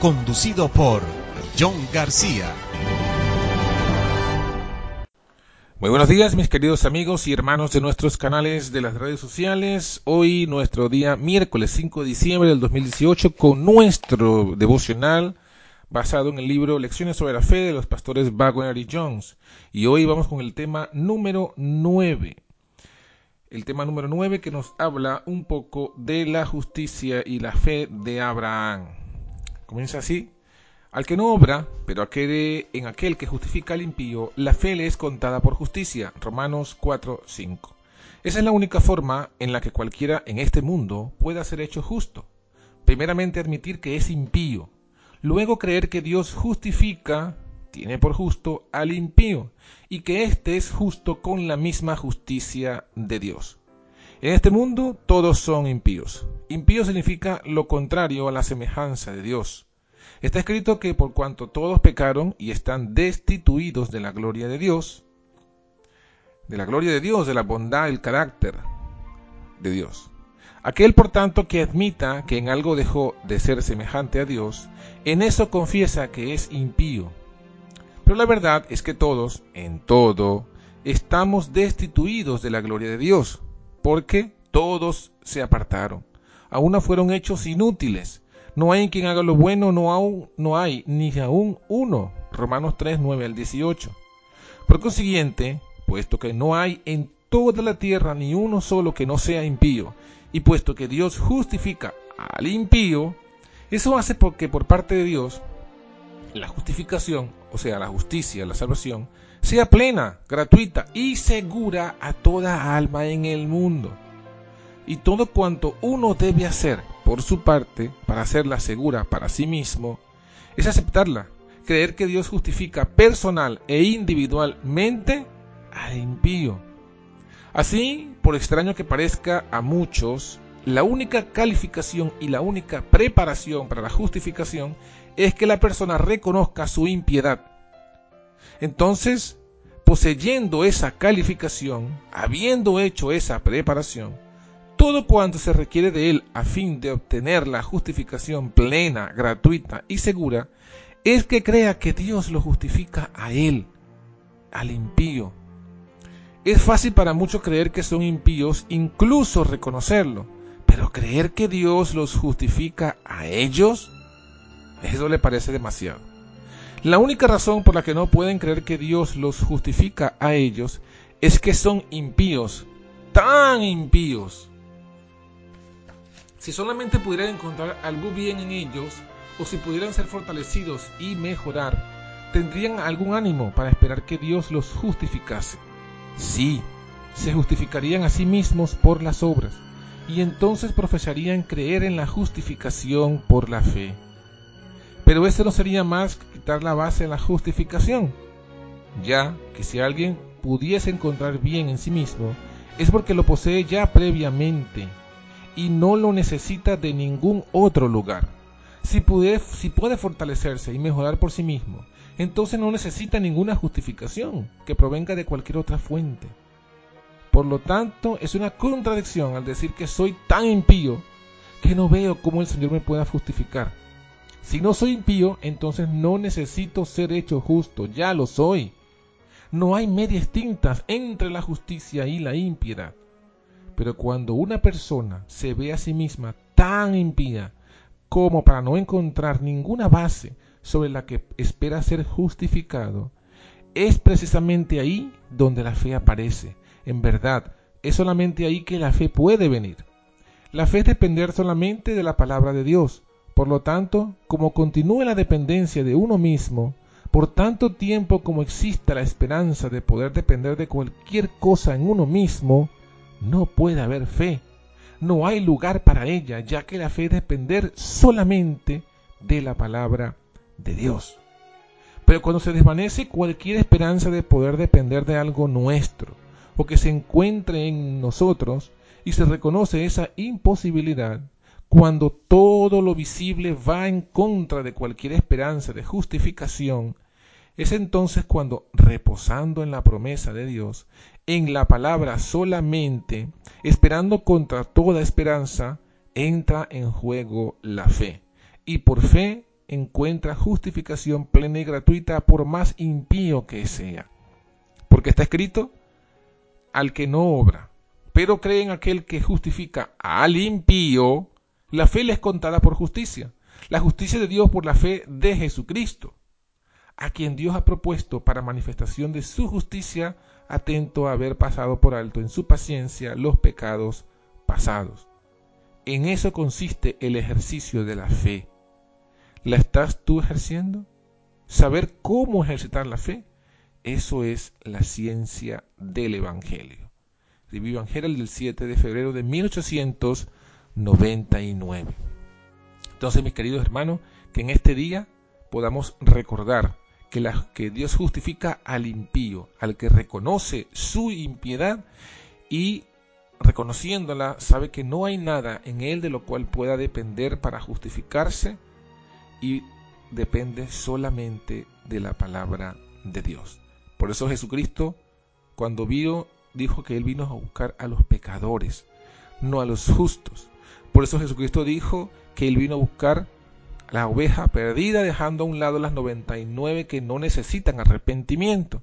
conducido por John García. Muy buenos días mis queridos amigos y hermanos de nuestros canales de las redes sociales. Hoy nuestro día miércoles 5 de diciembre del 2018 con nuestro devocional basado en el libro Lecciones sobre la fe de los pastores Wagner y Jones. Y hoy vamos con el tema número 9. El tema número 9 que nos habla un poco de la justicia y la fe de Abraham. Comienza así. Al que no obra, pero aquel, en aquel que justifica al impío, la fe le es contada por justicia. Romanos 4, 5. Esa es la única forma en la que cualquiera en este mundo pueda ser hecho justo. Primeramente admitir que es impío. Luego creer que Dios justifica, tiene por justo al impío, y que éste es justo con la misma justicia de Dios. En este mundo todos son impíos. Impío significa lo contrario a la semejanza de Dios. Está escrito que por cuanto todos pecaron y están destituidos de la gloria de Dios, de la gloria de Dios, de la bondad, el carácter de Dios. Aquel, por tanto, que admita que en algo dejó de ser semejante a Dios, en eso confiesa que es impío. Pero la verdad es que todos, en todo, estamos destituidos de la gloria de Dios, porque todos se apartaron. A una fueron hechos inútiles. No hay quien haga lo bueno, no, aún, no hay ni aún uno. Romanos 3, 9 al 18. Por consiguiente, puesto que no hay en toda la tierra ni uno solo que no sea impío, y puesto que Dios justifica al impío, eso hace porque por parte de Dios la justificación, o sea, la justicia, la salvación, sea plena, gratuita y segura a toda alma en el mundo. Y todo cuanto uno debe hacer por su parte para hacerla segura para sí mismo, es aceptarla, creer que Dios justifica personal e individualmente al impío. Así, por extraño que parezca a muchos, la única calificación y la única preparación para la justificación es que la persona reconozca su impiedad. Entonces, poseyendo esa calificación, habiendo hecho esa preparación, todo cuanto se requiere de él a fin de obtener la justificación plena, gratuita y segura, es que crea que Dios lo justifica a él, al impío. Es fácil para muchos creer que son impíos, incluso reconocerlo, pero creer que Dios los justifica a ellos, eso le parece demasiado. La única razón por la que no pueden creer que Dios los justifica a ellos es que son impíos, tan impíos. Si solamente pudieran encontrar algo bien en ellos, o si pudieran ser fortalecidos y mejorar, tendrían algún ánimo para esperar que Dios los justificase. Sí, se justificarían a sí mismos por las obras, y entonces profesarían creer en la justificación por la fe. Pero esto no sería más la base de la justificación, ya que si alguien pudiese encontrar bien en sí mismo, es porque lo posee ya previamente y no lo necesita de ningún otro lugar. Si puede, si puede fortalecerse y mejorar por sí mismo, entonces no necesita ninguna justificación que provenga de cualquier otra fuente. Por lo tanto, es una contradicción al decir que soy tan impío que no veo cómo el Señor me pueda justificar. Si no soy impío, entonces no necesito ser hecho justo, ya lo soy. No hay medias tintas entre la justicia y la impiedad. Pero cuando una persona se ve a sí misma tan impía como para no encontrar ninguna base sobre la que espera ser justificado, es precisamente ahí donde la fe aparece. En verdad, es solamente ahí que la fe puede venir. La fe es depender solamente de la palabra de Dios. Por lo tanto, como continúe la dependencia de uno mismo, por tanto tiempo como exista la esperanza de poder depender de cualquier cosa en uno mismo, no puede haber fe. No hay lugar para ella, ya que la fe es depender solamente de la palabra de Dios. Pero cuando se desvanece cualquier esperanza de poder depender de algo nuestro, o que se encuentre en nosotros, y se reconoce esa imposibilidad, cuando todo lo visible va en contra de cualquier esperanza de justificación, es entonces cuando, reposando en la promesa de Dios, en la palabra solamente, esperando contra toda esperanza, entra en juego la fe. Y por fe encuentra justificación plena y gratuita por más impío que sea. Porque está escrito, al que no obra, pero cree en aquel que justifica al impío, la fe les contará por justicia. La justicia de Dios por la fe de Jesucristo, a quien Dios ha propuesto para manifestación de su justicia, atento a haber pasado por alto en su paciencia los pecados pasados. En eso consiste el ejercicio de la fe. ¿La estás tú ejerciendo? Saber cómo ejercitar la fe, eso es la ciencia del Evangelio. Review Evangelio del 7 de febrero de 1800 99. Entonces, mis queridos hermanos, que en este día podamos recordar que, la, que Dios justifica al impío, al que reconoce su impiedad y reconociéndola sabe que no hay nada en él de lo cual pueda depender para justificarse y depende solamente de la palabra de Dios. Por eso Jesucristo, cuando vio, dijo que él vino a buscar a los pecadores, no a los justos. Por eso Jesucristo dijo que Él vino a buscar la oveja perdida, dejando a un lado las 99 que no necesitan arrepentimiento.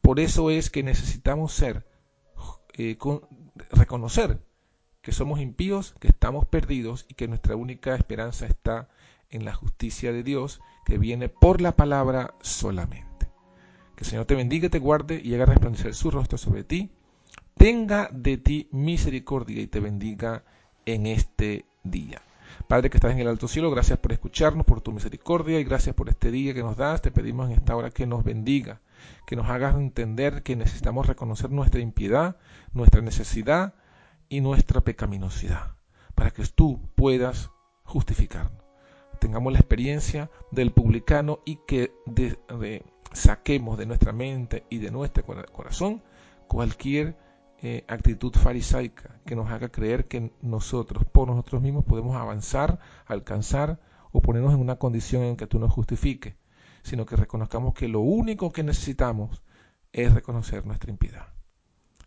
Por eso es que necesitamos ser, eh, reconocer que somos impíos, que estamos perdidos y que nuestra única esperanza está en la justicia de Dios que viene por la palabra solamente. Que el Señor te bendiga, te guarde y haga resplandecer su rostro sobre ti, tenga de ti misericordia y te bendiga en este día. Padre que estás en el alto cielo, gracias por escucharnos, por tu misericordia y gracias por este día que nos das. Te pedimos en esta hora que nos bendiga, que nos hagas entender que necesitamos reconocer nuestra impiedad, nuestra necesidad y nuestra pecaminosidad, para que tú puedas justificarnos. Tengamos la experiencia del publicano y que saquemos de nuestra mente y de nuestro corazón cualquier eh, actitud farisaica que nos haga creer que nosotros, por nosotros mismos, podemos avanzar, alcanzar o ponernos en una condición en que tú nos justifiques, sino que reconozcamos que lo único que necesitamos es reconocer nuestra impiedad.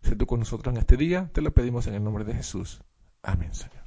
Sé tú con nosotros en este día, te lo pedimos en el nombre de Jesús. Amén, Señor.